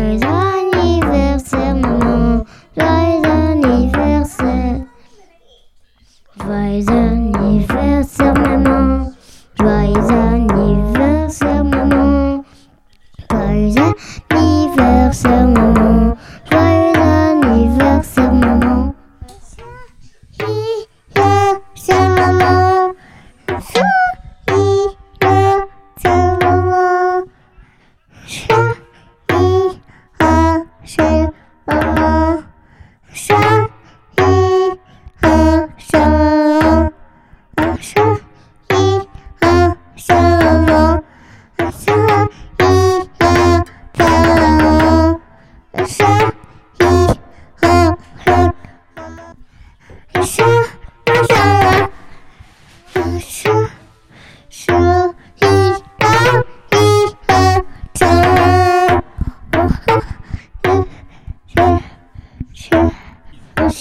Joyeux anniversaire, maman. Joyeux anniversaire. Joyeux anniversaire, maman. Joyeux anniversaire, maman. Joyeux anniversaire, maman. Joyeux anniversaire, maman. Joyeux anniversaire, maman. 说不上了。我说说一二一二走，我和你是是我说。